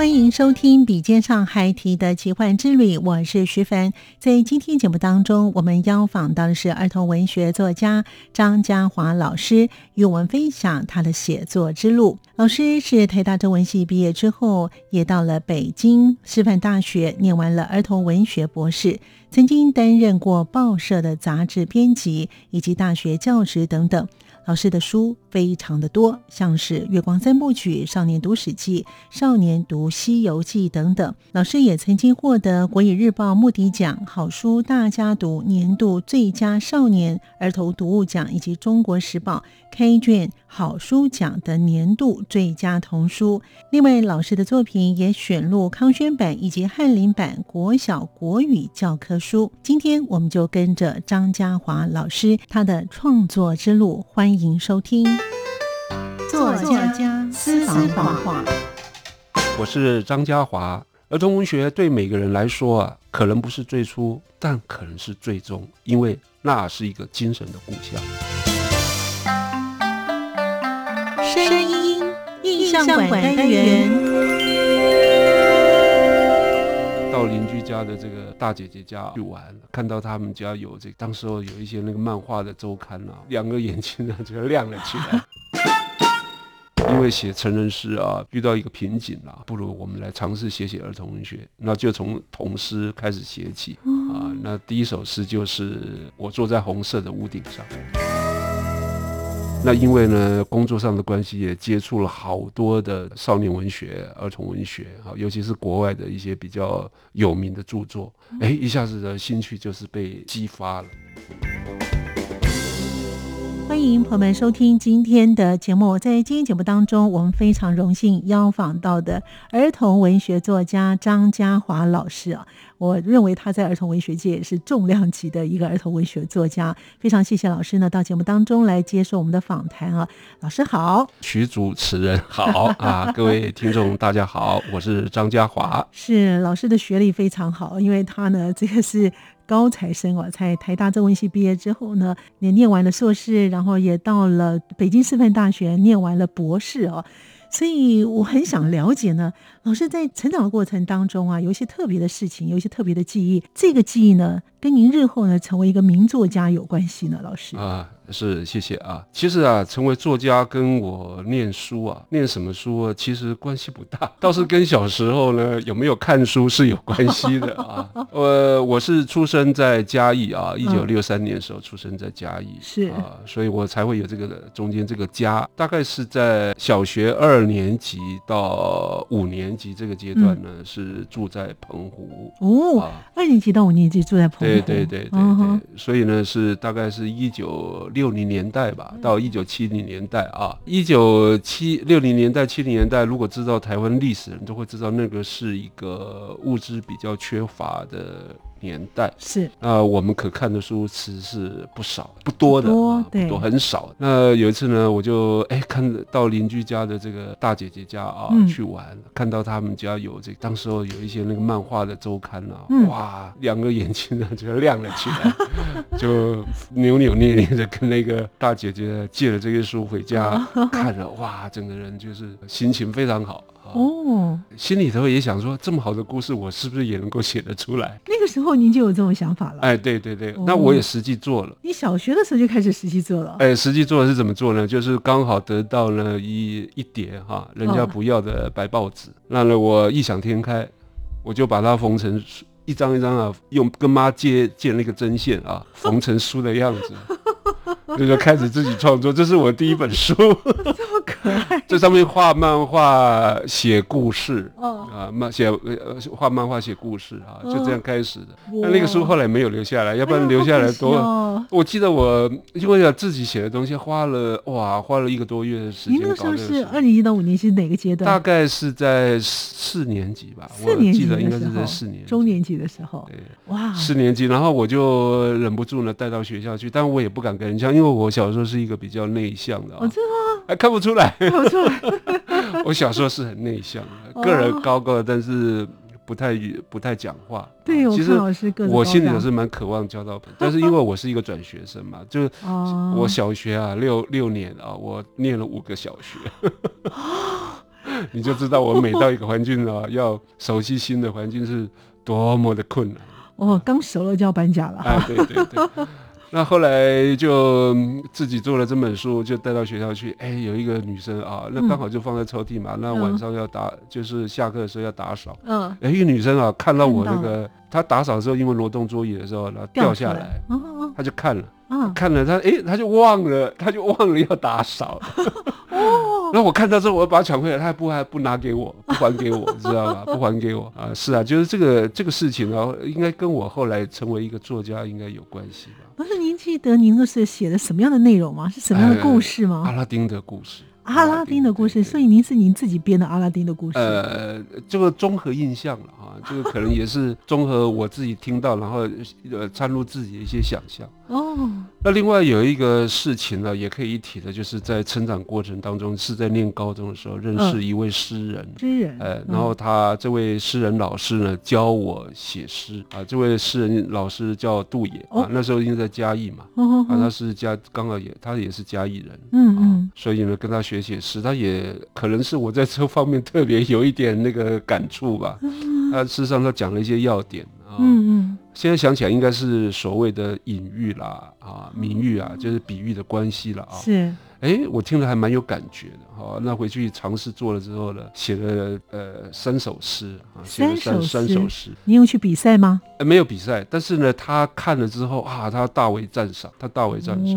欢迎收听《笔尖上海提的奇幻之旅》，我是徐凡。在今天节目当中，我们邀访到的是儿童文学作家张嘉华老师，与我们分享他的写作之路。老师是台大中文系毕业之后，也到了北京师范大学念完了儿童文学博士，曾经担任过报社的杂志编辑以及大学教职等等。老师的书非常的多，像是《月光三部曲》《少年读史记》《少年读西游记》等等。老师也曾经获得《国语日报》目的奖好书大家读年度最佳少年儿童读物奖，以及《中国时报》开卷好书奖的年度最佳童书。另外，老师的作品也选入康轩版以及翰林版国小国语教科书。今天，我们就跟着张嘉华老师他的创作之路，欢迎收听作家私房话。我是张家华。儿童文学对每个人来说啊，可能不是最初，但可能是最终，因为那是一个精神的故乡。声音印象馆单元。到邻居家的这个大姐姐家去玩，看到他们家有这个，当时候有一些那个漫画的周刊啊，两个眼睛呢就亮了起来。因为写成人诗啊，遇到一个瓶颈了，不如我们来尝试写写儿童文学，那就从童诗开始写起啊。那第一首诗就是我坐在红色的屋顶上。那因为呢，工作上的关系，也接触了好多的少年文学、儿童文学啊，尤其是国外的一些比较有名的著作，哎，一下子的兴趣就是被激发了。欢迎朋友们收听今天的节目。在今天节目当中，我们非常荣幸邀访到的儿童文学作家张嘉华老师啊。我认为他在儿童文学界也是重量级的一个儿童文学作家。非常谢谢老师呢，到节目当中来接受我们的访谈啊。老师好，徐主持人好啊，各位听众大家好，我是张嘉华。是老师的学历非常好，因为他呢这个是。高材生哦，在台大中文系毕业之后呢，也念完了硕士，然后也到了北京师范大学念完了博士哦，所以我很想了解呢，老师在成长的过程当中啊，有一些特别的事情，有一些特别的记忆，这个记忆呢，跟您日后呢成为一个名作家有关系呢，老师啊。是，谢谢啊。其实啊，成为作家跟我念书啊，念什么书啊，其实关系不大，倒是跟小时候呢有没有看书是有关系的啊。呃，我是出生在嘉义啊，一九六三年的时候出生在嘉义，是。啊，所以我才会有这个中间这个家，大概是在小学二年级到五年级这个阶段呢，嗯、是住在澎湖哦、啊，二年级到五年级住在澎湖，对对对对对，哦、所以呢是大概是一九六。六零年代吧，到一九七零年代啊，一九七六零年代、七零年代，如果知道台湾历史的人都会知道，那个是一个物资比较缺乏的。年代。是。啊、呃，我们可看的书其实是不少，不多的，对，都很少。那有一次呢，我就哎看到邻居家的这个大姐姐家啊、嗯、去玩，看到他们家有这个，当时候有一些那个漫画的周刊啊，嗯、哇，两个眼睛呢就亮了起来，就扭扭捏捏的跟那个大姐姐借了这些书回家 看了，哇，整个人就是心情非常好。哦，心里头也想说，这么好的故事，我是不是也能够写得出来？那个时候您就有这种想法了？哎，对对对，哦、那我也实际做了。你小学的时候就开始实际做了？哎，实际做的是怎么做呢？就是刚好得到了一一叠哈，人家不要的白报纸，那呢、哦、我异想天开，我就把它缝成一张一张啊，用跟妈借借那个针线啊，缝成书的样子。就就开始自己创作，这是我第一本书，这么可爱。这上面画漫画、写故事，哦、啊，漫写呃画漫画、写故事啊，就这样开始的。那、哦、那个书后来没有留下来，要不然留下来多。哎哦、我记得我因为要自己写的东西，花了哇，花了一个多月的时间。您那时候是二年级到五年级哪个阶段？大概是在四年级吧，四年级我记得应该是在四年中年级的时候。对，哇，四年级，然后我就忍不住呢带到学校去，但我也不敢跟人讲。因为我小时候是一个比较内向的，我知道，还看不出来，看不出来。我小时候是很内向的，个人高高的，但是不太不太讲话。对，其实我心里头是蛮渴望交到朋友，但是因为我是一个转学生嘛，就我小学啊六六年啊，我念了五个小学，你就知道我每到一个环境啊，要熟悉新的环境是多么的困难。哦，刚熟了就要搬家了。哎，对对对。那后来就自己做了这本书，就带到学校去。哎，有一个女生啊，那刚好就放在抽屉嘛。嗯、那晚上要打，嗯、就是下课的时候要打扫。嗯。哎，一个女生啊，看到我那个，她打扫的时候，因为挪动桌椅的时候，然后掉下来，她就看了，嗯、看了她，哎，她就忘了，她就忘了要打扫。哦，然后我看到之后，我要把它抢回来，她还不还不拿给我，不还给我，知道吧？不还给我啊！是啊，就是这个这个事情啊，应该跟我后来成为一个作家应该有关系吧？记得您那是写的什么样的内容吗？是什么样的故事吗？阿拉丁的故事。阿拉丁的故事，所以您是您自己编的阿拉丁的故事。呃，这个综合印象了啊，这个可能也是综合我自己听到，然后呃掺入自己的一些想象。哦，那另外有一个事情呢，也可以一提的，就是在成长过程当中，是在念高中的时候认识一位诗人。诗人。呃，然后他这位诗人老师呢，教我写诗啊。这位诗人老师叫杜野啊，那时候因为在嘉义嘛，啊，他是嘉刚好也他也是嘉义人。嗯嗯。所以呢，跟他学。写诗，他也可能是我在这方面特别有一点那个感触吧。他事实上他讲了一些要点啊。嗯嗯。现在想起来，应该是所谓的隐喻啦，啊，名喻啊，就是比喻的关系了啊。是。哎，我听了还蛮有感觉的哈。那回去尝试做了之后呢，写了呃三首诗啊，写了三三首诗。你有去比赛吗？呃，没有比赛，但是呢，他看了之后啊，他大为赞赏，他大为赞赏。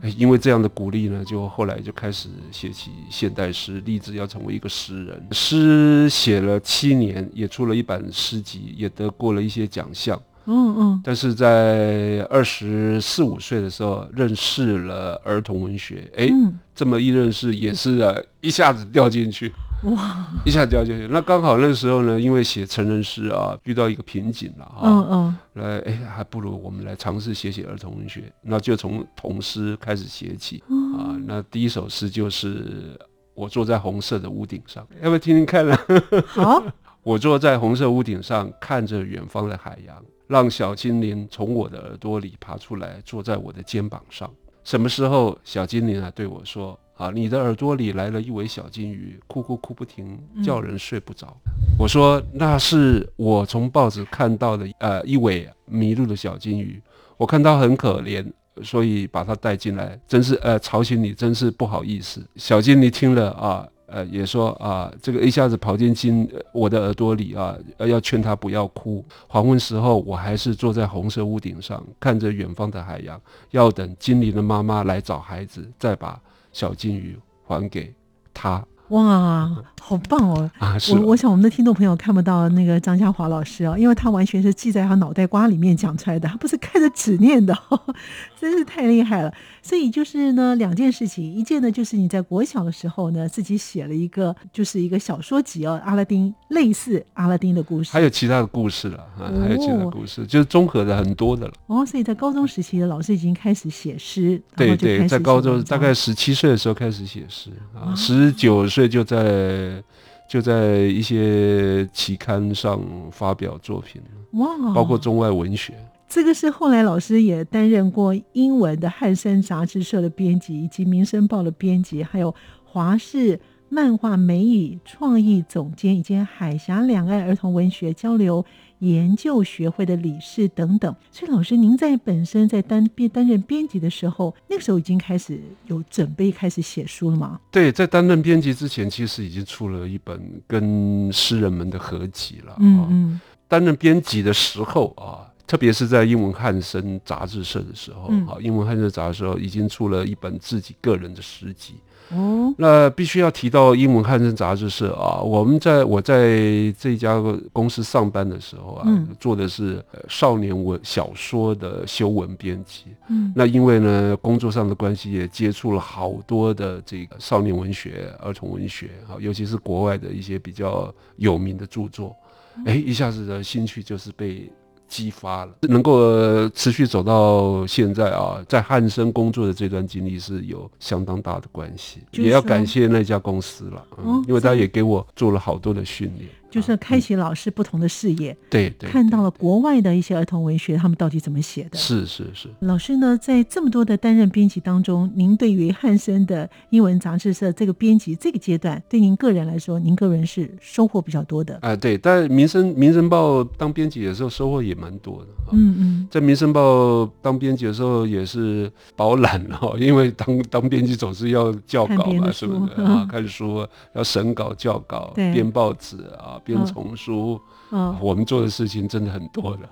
哎、哦，因为这样的鼓励呢，就后来就开始写起现代诗，立志要成为一个诗人。诗写了七年，也出了一版诗集，也得过了一些奖项。嗯嗯，但是在二十四五岁的时候认识了儿童文学，哎，嗯、这么一认识也是啊，一下子掉进去，哇，一下子掉进去。那刚好那个时候呢，因为写成人诗啊，遇到一个瓶颈了啊，嗯嗯，来，哎，还不如我们来尝试写写儿童文学，那就从童诗开始写起、嗯、啊。那第一首诗就是我坐在红色的屋顶上，要不要听听看呢？好，我坐在红色屋顶上，看着远方的海洋。让小精灵从我的耳朵里爬出来，坐在我的肩膀上。什么时候，小精灵啊对我说：“啊，你的耳朵里来了一尾小金鱼，哭哭哭不停，叫人睡不着。嗯”我说：“那是我从报纸看到的，呃，一尾迷路的小金鱼。我看它很可怜，所以把它带进来，真是呃吵醒你，真是不好意思。”小精灵听了啊。呃，也说啊，这个一下子跑进金我的耳朵里啊，要劝他不要哭。黄昏时候，我还是坐在红色屋顶上，看着远方的海洋，要等精灵的妈妈来找孩子，再把小金鱼还给他。哇，好棒哦！啊、我我想我们的听众朋友看不到那个张家华老师哦，因为他完全是记在他脑袋瓜里面讲出来的，他不是看着纸念的，真是太厉害了。所以就是呢，两件事情，一件呢就是你在国小的时候呢，自己写了一个就是一个小说集哦，阿拉丁类似阿拉丁的故事，还有其他的故事了啊，还有其他的故事，哦、就是综合的很多的了。哦，所以在高中时期的老师已经开始写诗，对对，在高中大概十七岁的时候开始写诗啊，十九岁就在就在一些期刊上发表作品，哇，包括中外文学。这个是后来老师也担任过英文的汉森杂志社的编辑，以及民生报的编辑，还有华视漫画美语创意总监，以及海峡两岸儿童文学交流研究学会的理事等等。所以，老师您在本身在担编担任编辑的时候，那个时候已经开始有准备开始写书了吗？对，在担任编辑之前，其实已经出了一本跟诗人们的合集了。嗯嗯。担任编辑的时候啊，特别是在英文汉声杂志社的时候，嗯、啊，英文汉声杂志社已经出了一本自己个人的诗集。哦，那必须要提到英文汉声杂志社啊，我们在我在这家公司上班的时候啊，嗯、做的是少年文小说的修文编辑。嗯，那因为呢工作上的关系，也接触了好多的这个少年文学、儿童文学啊，尤其是国外的一些比较有名的著作。哎，一下子的兴趣就是被激发了，能够持续走到现在啊，在汉森工作的这段经历是有相当大的关系，也要感谢那家公司了，嗯，因为他也给我做了好多的训练。就是开启老师不同的视野，对对，看到了国外的一些儿童文学，他们到底怎么写的？是是是。老师呢，在这么多的担任编辑当中，您对于汉森的英文杂志社这个编辑这个阶段，对您个人来说，您个人是收获比较多的。啊，对，但民生民生报当编辑的时候，收获也蛮多的。嗯嗯，在民生报当编辑的时候，也是饱览哈，因为当当编辑总是要校稿嘛，是不是啊？看书要审稿、校稿、编报纸啊。编丛书，嗯，我们做的事情真的很多的。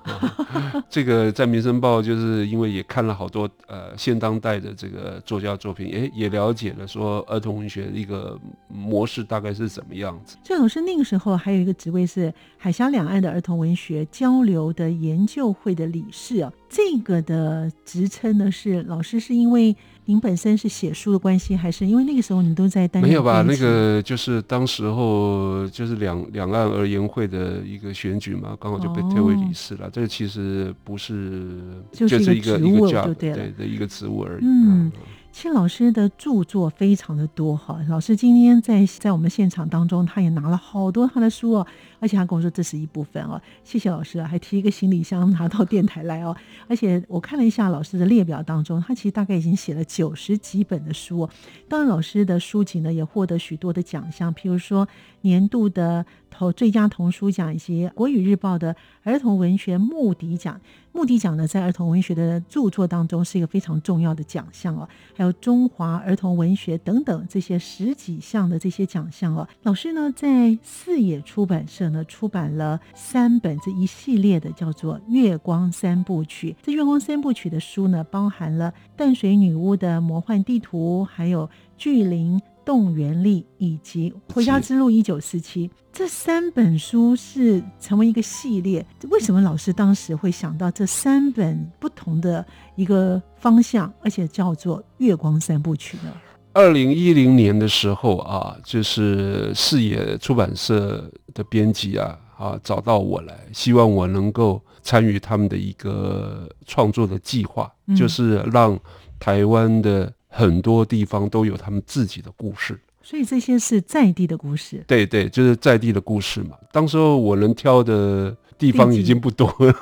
嗯、这个在《民生报》，就是因为也看了好多呃现当代的这个作家作品，也，也了解了说儿童文学的一个模式大概是怎么样子。郑老师那个时候还有一个职位是海峡两岸的儿童文学交流的研究会的理事啊，这个的职称呢是老师是因为。您本身是写书的关系，还是因为那个时候你都在担任？没有吧？那个就是当时候就是两两岸而言会的一个选举嘛，刚好就被推为理事了。哦、这个其实不是，就是一个一个职务，对的一个职务而已。嗯。嗯其实老师的著作非常的多哈，老师今天在在我们现场当中，他也拿了好多他的书哦，而且他跟我说这是一部分哦，谢谢老师啊，还提一个行李箱拿到电台来哦，而且我看了一下老师的列表当中，他其实大概已经写了九十几本的书，当然老师的书籍呢也获得许多的奖项，譬如说年度的头最佳童书奖以及国语日报的儿童文学目的奖。目的奖呢，在儿童文学的著作当中是一个非常重要的奖项哦，还有中华儿童文学等等这些十几项的这些奖项哦。老师呢，在四野出版社呢出版了三本这一系列的叫做《月光三部曲》。这《月光三部曲》的书呢，包含了淡水女巫的魔幻地图，还有巨灵。动员力以及《回家之路》一九四七这三本书是成为一个系列。为什么老师当时会想到这三本不同的一个方向，而且叫做《月光三部曲》呢？二零一零年的时候啊，就是四野出版社的编辑啊啊找到我来，希望我能够参与他们的一个创作的计划，嗯、就是让台湾的。很多地方都有他们自己的故事，所以这些是在地的故事。对对，就是在地的故事嘛。当时候我能挑的地方已经不多了，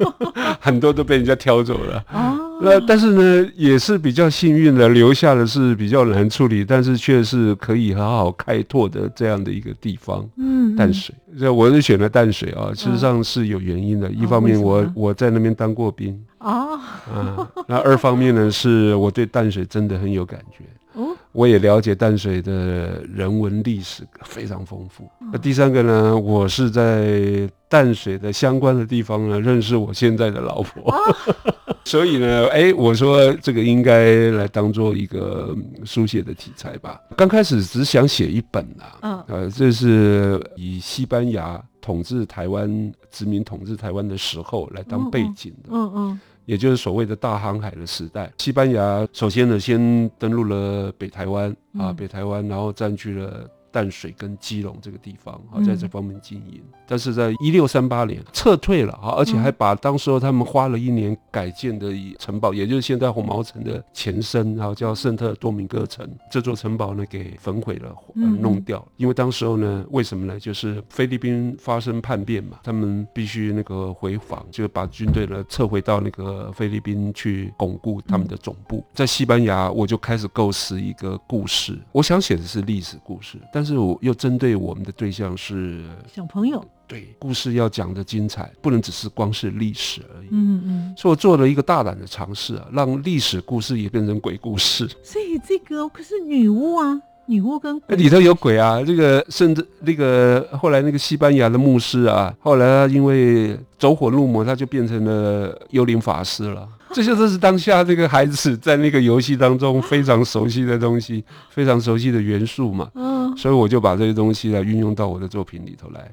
很多都被人家挑走了。哦，那但是呢，也是比较幸运的，留下的是比较难处理，但是却是可以很好开拓的这样的一个地方。嗯，淡水，这我是选了淡水啊，事实上是有原因的。一方面我，我我在那边当过兵。哦，啊，那二方面呢，是我对淡水真的很有感觉。哦，我也了解淡水的人文历史非常丰富。那第三个呢，我是在淡水的相关的地方呢认识我现在的老婆，所以呢，哎，我说这个应该来当做一个书写的题材吧。刚开始只想写一本啊，嗯，呃，这是以西班牙统治台湾、殖民统治台湾的时候来当背景的，嗯嗯。也就是所谓的大航海的时代，西班牙首先呢，先登陆了北台湾啊，北台湾，然后占据了。淡水跟基隆这个地方啊，在这方面经营，嗯、但是在一六三八年撤退了啊，而且还把当时候他们花了一年改建的城堡，嗯、也就是现在红毛城的前身，然后叫圣特多明戈城，这座城堡呢给焚毁了，呃、弄掉。嗯、因为当时候呢，为什么呢？就是菲律宾发生叛变嘛，他们必须那个回防，就把军队呢撤回到那个菲律宾去巩固他们的总部。嗯、在西班牙，我就开始构思一个故事，我想写的是历史故事，但但是我又针对我们的对象是小朋友。对，故事要讲的精彩，不能只是光是历史而已。嗯嗯。所以我做了一个大胆的尝试啊，让历史故事也变成鬼故事。所以这个可是女巫啊。女巫跟鬼里头有鬼啊！这个甚至那个后来那个西班牙的牧师啊，后来他因为走火入魔，他就变成了幽灵法师了。这些都是当下这个孩子在那个游戏当中非常熟悉的东西，非常熟悉的元素嘛。嗯，所以我就把这些东西来运用到我的作品里头来。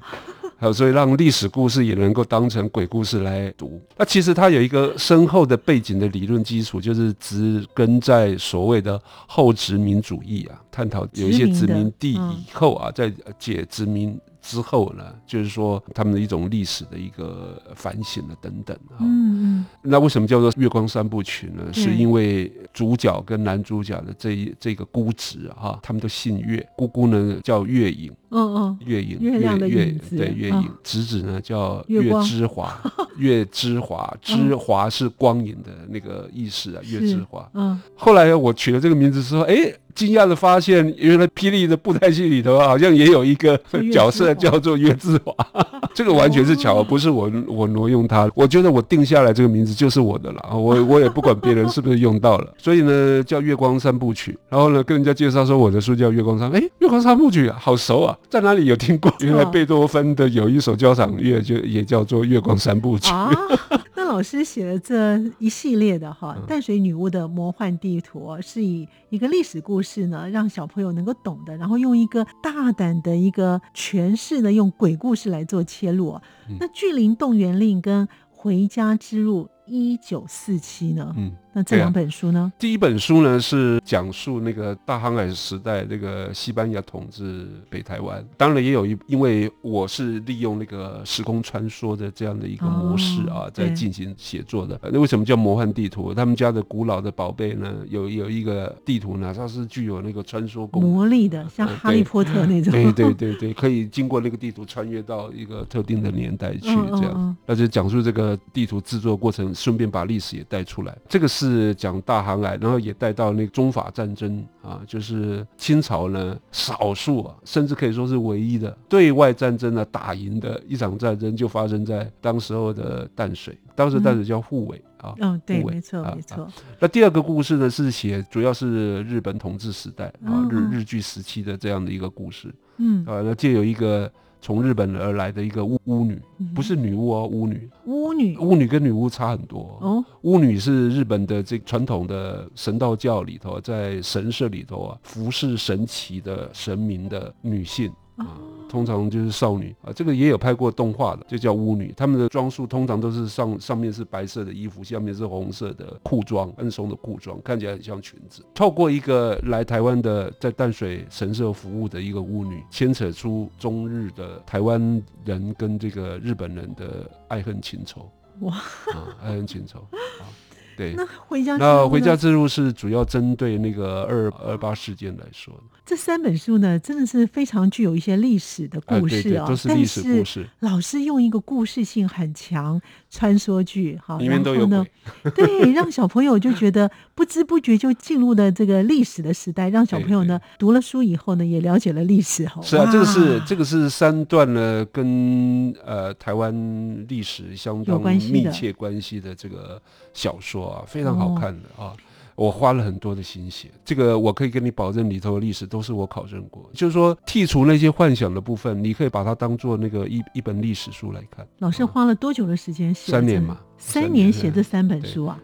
还有，所以让历史故事也能够当成鬼故事来读。那其实它有一个深厚的背景的理论基础，就是植根在所谓的后殖民主义啊，探讨有一些殖民地以后啊，在解殖民。之后呢，就是说他们的一种历史的一个反省了等等啊。嗯嗯。那为什么叫做月光三部曲呢？是因为主角跟男主角的这一这个姑侄啊，他们都姓月，姑姑呢叫月影。嗯嗯。月影。月亮的影子。对，月影。侄子呢叫月之华。月之华，之华是光影的那个意思啊。月之华。嗯。后来我取了这个名字之后，哎。惊讶的发现，原来霹雳的布袋戏里头好像也有一个 角色叫做月之华，这个完全是巧合，不是我我挪用它。我觉得我定下来这个名字就是我的了，我 我也不管别人是不是用到了。所以呢，叫月光三部曲。然后呢，跟人家介绍说我的书叫月光三，哎，月光三部曲啊，好熟啊，在哪里有听过？原来贝多芬的有一首交响乐就也叫做月光三部曲。老师写的这一系列的哈淡水女巫的魔幻地图，是以一个历史故事呢，让小朋友能够懂的，然后用一个大胆的一个诠释呢，用鬼故事来做切入。那巨灵动员令跟回家之路。一九四七呢？嗯，那这两本书呢？啊、第一本书呢是讲述那个大航海时代那个西班牙统治北台湾，当然也有一，因为我是利用那个时空穿梭的这样的一个模式啊，哦、在进行写作的。那为什么叫魔幻地图？他们家的古老的宝贝呢，有有一个地图呢，它是具有那个穿梭功能魔力的，像哈利波特 那种。对对对对，可以经过那个地图穿越到一个特定的年代去，这样。嗯嗯嗯、那就讲述这个地图制作过程。顺便把历史也带出来，这个是讲大航海，然后也带到那个中法战争啊，就是清朝呢少数啊，甚至可以说是唯一的对外战争呢打赢的一场战争，就发生在当时候的淡水，当时淡水叫护尾、嗯、啊，嗯，对，没错，没错。那第二个故事呢是写主要是日本统治时代啊，日日据时期的这样的一个故事，嗯，啊，那借有一个。从日本而来的一个巫巫女，不是女巫哦，巫女。巫女，巫女跟女巫差很多。哦，巫女是日本的这传统的神道教里头，在神社里头啊，服侍神奇的神明的女性。啊，通常就是少女啊，这个也有拍过动画的，就叫巫女。她们的装束通常都是上上面是白色的衣服，下面是红色的裤装，宽松的裤装，看起来很像裙子。透过一个来台湾的在淡水神社服务的一个巫女，牵扯出中日的台湾人跟这个日本人的爱恨情仇。哇，啊，爱恨情仇啊。对，那回家那回家之路是主要针对那个二二八事件来说的。这三本书呢，真的是非常具有一些历史的故事啊，对对，都是历史故事。老师用一个故事性很强穿梭剧，哈，里面都有呢，对，让小朋友就觉得不知不觉就进入了这个历史的时代，让小朋友呢读了书以后呢，也了解了历史。是啊，这个是这个是三段呢，跟呃台湾历史相当密切关系的这个小说啊，非常好看的啊。哦我花了很多的心血，这个我可以跟你保证，里头的历史都是我考证过。就是说，剔除那些幻想的部分，你可以把它当做那个一一本历史书来看。老师花了多久的时间写？三年嘛，三年写这三本书啊。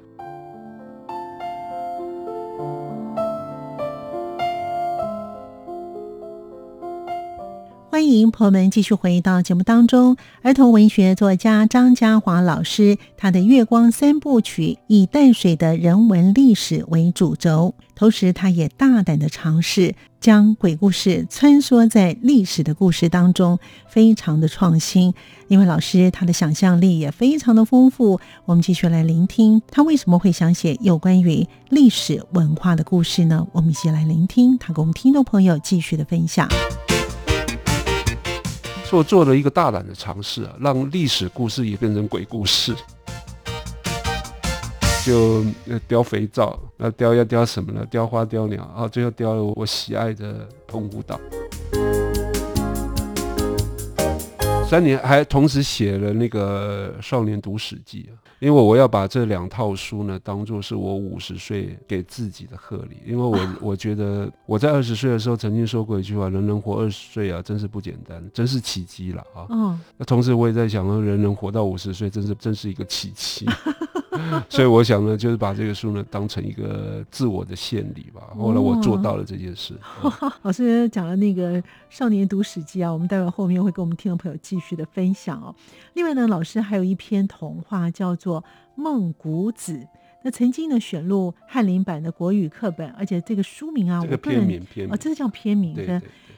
欢迎朋友们继续回到节目当中。儿童文学作家张家华老师，他的《月光三部曲》以淡水的人文历史为主轴，同时他也大胆的尝试将鬼故事穿梭在历史的故事当中，非常的创新。因为老师他的想象力也非常的丰富，我们继续来聆听他为什么会想写有关于历史文化的故事呢？我们一起来聆听他跟我们听众朋友继续的分享。做做了一个大胆的尝试啊，让历史故事也变成鬼故事。就雕肥皂，那雕要雕什么呢？雕花雕鸟啊，最后雕了我喜爱的澎湖岛。三年还同时写了那个《少年读史记》啊，因为我要把这两套书呢当做是我五十岁给自己的贺礼，因为我 我觉得我在二十岁的时候曾经说过一句话：人能活二十岁啊，真是不简单，真是奇迹了啊。嗯，那同时我也在想说，人能活到五十岁，真是真是一个奇迹。所以我想呢，就是把这个书呢当成一个自我的献礼吧。后来我做到了这件事。老师讲了那个少年读史记啊，我们待会后面会跟我们听众朋友继续的分享哦。另外呢，老师还有一篇童话叫做《孟谷子》，那曾经呢选入翰林版的国语课本，而且这个书名啊，这个片名片名哦，这个叫片名。对，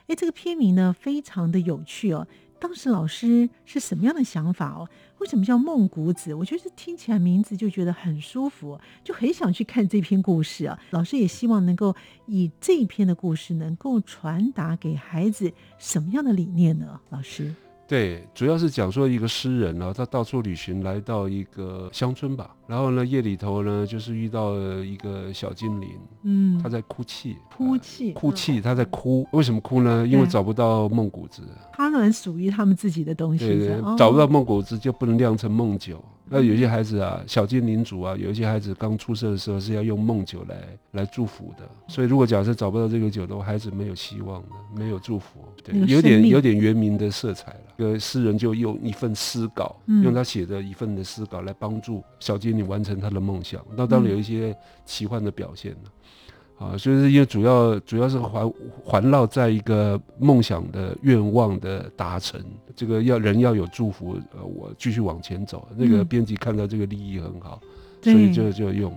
哎，这个片名呢非常的有趣哦。当时老师是什么样的想法哦？为什么叫梦谷子？我觉得听起来名字就觉得很舒服，就很想去看这篇故事啊。老师也希望能够以这篇的故事能够传达给孩子什么样的理念呢？老师。对，主要是讲说一个诗人呢，他到处旅行，来到一个乡村吧，然后呢，夜里头呢，就是遇到了一个小精灵，嗯，他在哭泣，哭泣，哭泣，他在哭，为什么哭呢？因为找不到梦谷子，他们属于他们自己的东西，对对，找不到梦谷子就不能酿成梦酒。那有些孩子啊，小精灵族啊，有一些孩子刚出生的时候是要用梦酒来来祝福的，所以如果假设找不到这个酒的话，孩子没有希望的，没有祝福，对，有点有点原民的色彩了。这个诗人就用一份诗稿，嗯、用他写的一份的诗稿来帮助小精灵完成他的梦想。那当然有一些奇幻的表现了。啊，所以是因为主要主要是环环绕在一个梦想的愿望的达成，这个要人要有祝福，呃，我继续往前走。那个编辑看到这个利益很好，嗯、所以就就用。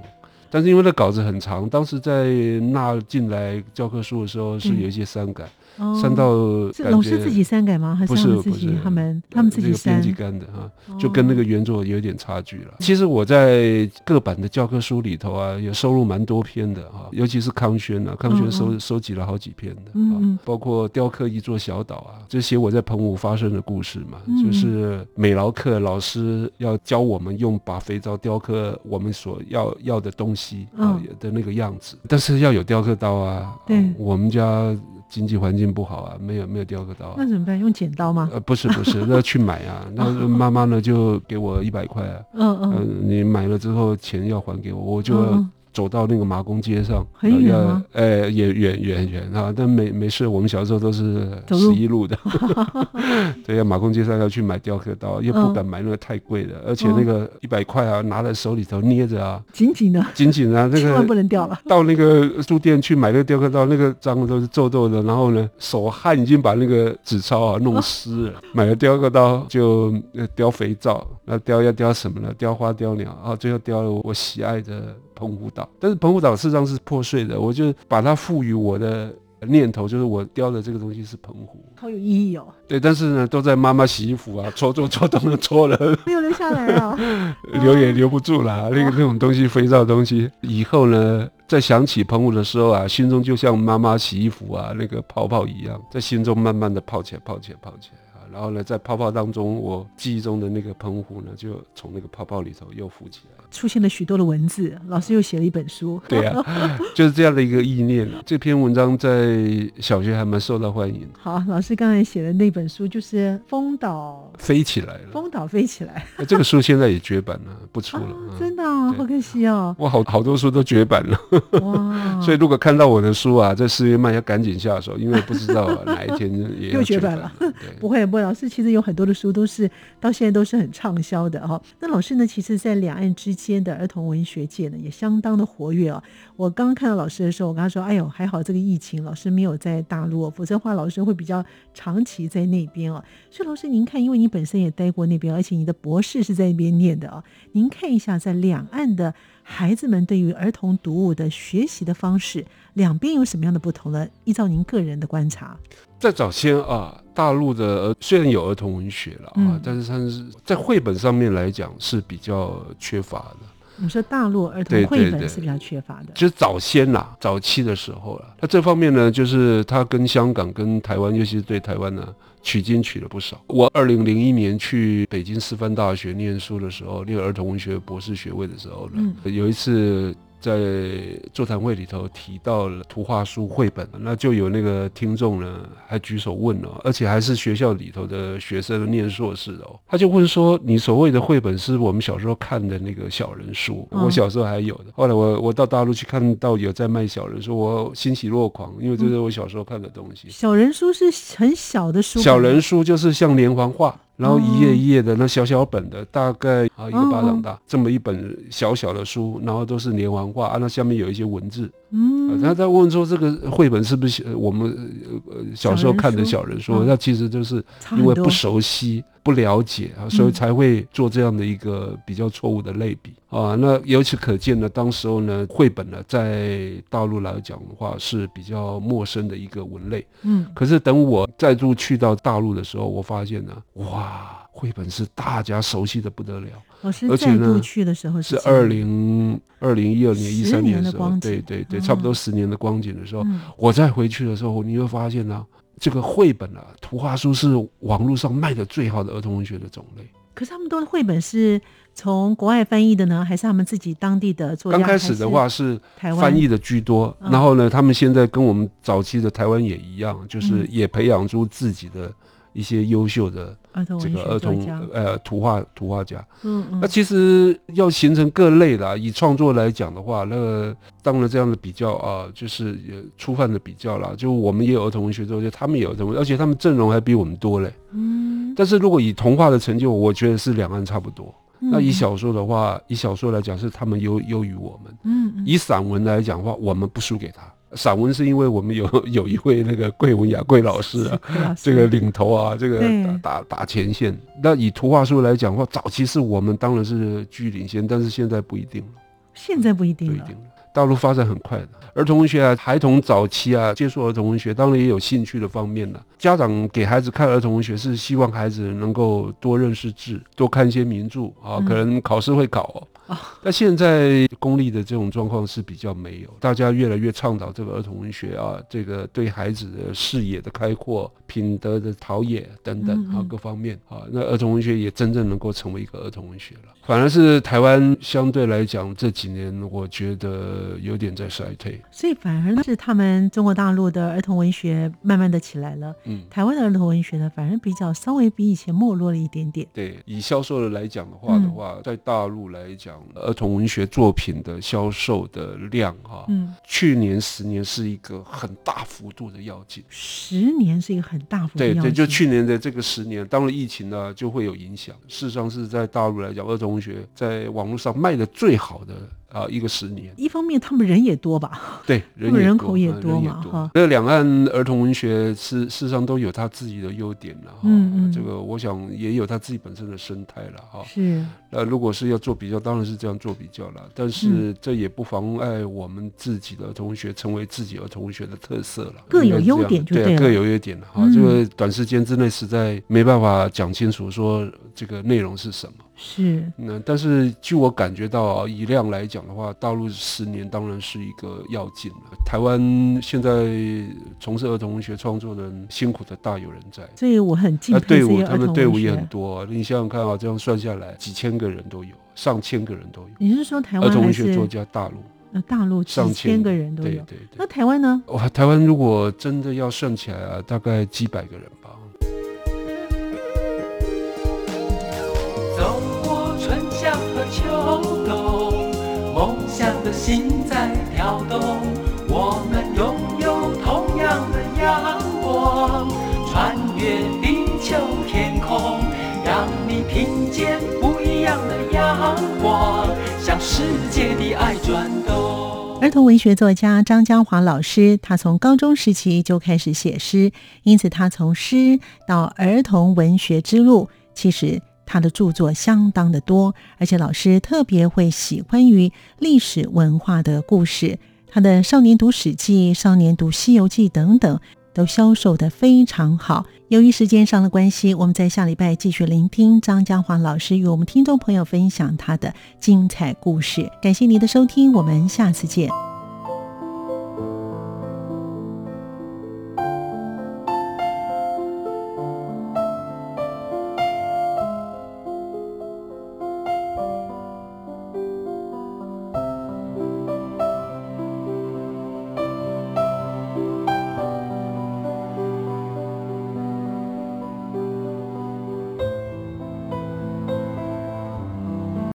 但是因为那稿子很长，当时在纳进来教科书的时候是有一些删改。嗯删到是老师自己删改吗？还是他们自己？他们他们自己删。编辑干的啊，就跟那个原作有点差距了。其实我在各版的教科书里头啊，也收录蛮多篇的啊，尤其是康轩啊，康轩收收集了好几篇的啊，包括雕刻一座小岛啊，这些我在澎湖发生的故事嘛，就是美劳课老师要教我们用把肥皂雕刻我们所要要的东西啊的那个样子，但是要有雕刻刀啊，对，我们家。经济环境不好啊，没有没有雕刻刀啊，那怎么办？用剪刀吗？呃，不是不是，那去买啊。那妈妈呢就给我一百块啊，嗯嗯，呃，你买了之后钱要还给我，我就要。走到那个马公街上，很远吗？呃，也远远远啊，但没没事。我们小时候都是十一路的，对呀，马公街上要去买雕刻刀，又不敢买那个太贵的，而且那个一百块啊，拿在手里头捏着啊，紧紧的，紧紧的，那个千万不能掉了。到那个书店去买那个雕刻刀，那个脏的都是皱皱的，然后呢，手汗已经把那个纸钞啊弄湿了。买了雕刻刀就雕肥皂，那雕要雕什么呢？雕花雕鸟啊，最后雕了我喜爱的。澎湖岛，但是澎湖岛事实上是破碎的，我就把它赋予我的念头，就是我雕的这个东西是澎湖，好有意义哦。对，但是呢，都在妈妈洗衣服啊，搓搓 搓，都能搓了，没有留下来啊，留也留不住啦。那个那种东西，肥皂东西，以后呢，再想起澎湖的时候啊，心中就像妈妈洗衣服啊那个泡泡一样，在心中慢慢的泡起来，泡起来，泡起来。然后呢，在泡泡当中，我记忆中的那个喷壶呢，就从那个泡泡里头又浮起来，出现了许多的文字。老师又写了一本书，对呀、啊，就是这样的一个意念。这篇文章在小学还蛮受到欢迎。好，老师刚才写的那本书就是《风岛飞起来了》，风岛飞起来。这个书现在也绝版了，不出了。啊、真的、啊，好可惜哦。我好好多书都绝版了。哇！所以如果看到我的书啊，在四月卖要赶紧下手，因为不知道哪一天也又绝版了。对，不会不会。老师其实有很多的书都是到现在都是很畅销的哈。那老师呢，其实，在两岸之间的儿童文学界呢，也相当的活跃哦。我刚刚看到老师的时候，我跟他说：“哎呦，还好这个疫情，老师没有在大陆，否则的话，老师会比较长期在那边哦。”所以老师您看，因为你本身也待过那边，而且你的博士是在那边念的啊，您看一下在两岸的孩子们对于儿童读物的学习的方式，两边有什么样的不同呢？依照您个人的观察。在早先啊，大陆的虽然有儿童文学了啊，嗯、但是它是在绘本上面来讲是比较缺乏的。你说大陆儿童绘本是比较缺乏的，就是早先呐，早期的时候了。那这方面呢，就是它跟香港、跟台湾，尤其是对台湾呢，取经取了不少。我二零零一年去北京师范大学念书的时候，念儿童文学博士学位的时候呢，嗯、有一次。在座谈会里头提到了图画书绘本，那就有那个听众呢还举手问了，而且还是学校里头的学生念硕士哦，他就问说：“你所谓的绘本是我们小时候看的那个小人书？我小时候还有的，后来我我到大陆去看到有在卖小人书，我欣喜若狂，因为这是我小时候看的东西。小人书是很小的书，小人书就是像连环画。”然后一页一页的那小小本的，大概啊一个巴掌大，这么一本小小的书，然后都是连环画啊，那下面有一些文字。嗯，他在问说这个绘本是不是我们呃小时候看的小人书？那其实就是因为不熟悉、不了解啊，所以才会做这样的一个比较错误的类比啊。那由此可见呢，当时候呢，绘本呢在大陆来讲的话是比较陌生的一个文类。嗯，可是等我再度去到大陆的时候，我发现呢，哇！绘本是大家熟悉的不得了，而且呢，去的时候是二零二零一二年一三年的时候，对对对，差不多十年的光景的时候，我再回去的时候，你会发现呢，这个绘本啊，图画书是网络上卖的最好的儿童文学的种类。可是他们都的绘本是从国外翻译的呢，还是他们自己当地的作家？刚开始的话是翻译的居多，然后呢，他们现在跟我们早期的台湾也一样，就是也培养出自己的。一些优秀的这个儿童呃图画图画家，嗯嗯，那其实要形成各类啦，以创作来讲的话，那个当然这样的比较啊，就是也粗泛的比较啦。就我们也有儿童文学作家，他们也有儿童文学，而且他们阵容还比我们多嘞。嗯，但是如果以童话的成就，我觉得是两岸差不多。那以小说的话，以小说来讲，是他们优优于我们。嗯，以散文来讲的话，我们不输给他。散文是因为我们有 有一位那个桂文雅桂老师啊，这个领头啊，这个打打打前线。那以图画书来讲的话，早期是我们当然是居领先，但是现在不一定了。现在不一定了，不一定了。大陆发展很快的，儿童文学啊，孩童早期啊接触儿童文学，当然也有兴趣的方面了。家长给孩子看儿童文学，是希望孩子能够多认识字，多看一些名著啊，可能考试会考哦。那现在公立的这种状况是比较没有，大家越来越倡导这个儿童文学啊，这个对孩子的视野的开阔、品德的陶冶等等啊各方面啊，那儿童文学也真正能够成为一个儿童文学了。反而是台湾相对来讲这几年，我觉得有点在衰退。所以反而呢是他们中国大陆的儿童文学慢慢的起来了，嗯，台湾的儿童文学呢反而比较稍微比以前没落了一点点。对，以销售的来讲的话的话，在大陆来讲。儿童文学作品的销售的量，哈，嗯，去年十年是一个很大幅度的要进，十年是一个很大幅度的。对对，就去年的这个十年，当然疫情呢就会有影响。事实上是在大陆来讲，儿童文学在网络上卖的最好的。啊，一个十年。一方面，他们人也多吧？对，人人口也多嘛，哈。那两岸儿童文学是事实上都有它自己的优点了，哈。嗯，这个我想也有它自己本身的生态了，哈。是。那如果是要做比较，当然是这样做比较了。但是这也不妨碍我们自己的儿童文学成为自己儿童文学的特色了。各有优点就对了。对，各有优点了，哈。这个短时间之内实在没办法讲清楚说这个内容是什么。是，那但是据我感觉到啊，以量来讲的话，大陆十年当然是一个要紧了。台湾现在从事儿童文学创作的人辛苦的大有人在，所以我很敬佩这些儿童文学。他们队伍也很多啊，你想想看啊，这样算下来，几千个人都有，上千个人都有。你是说台湾儿童文学作家大陆？那大陆上千个人都有，对对对。那台湾呢？哇，台湾如果真的要算起来啊，大概几百个人吧。走过春夏和秋冬，梦想的心在跳动，我们拥有同样的阳光，穿越地球天空，让你听见不一样的阳光，向世界的爱转动。儿童文学作家张江华老师，他从高中时期就开始写诗，因此他从诗到儿童文学之路，其实。他的著作相当的多，而且老师特别会喜欢于历史文化的故事。他的《少年读史记》《少年读西游记》等等，都销售得非常好。由于时间上的关系，我们在下礼拜继续聆听张家华老师与我们听众朋友分享他的精彩故事。感谢您的收听，我们下次见。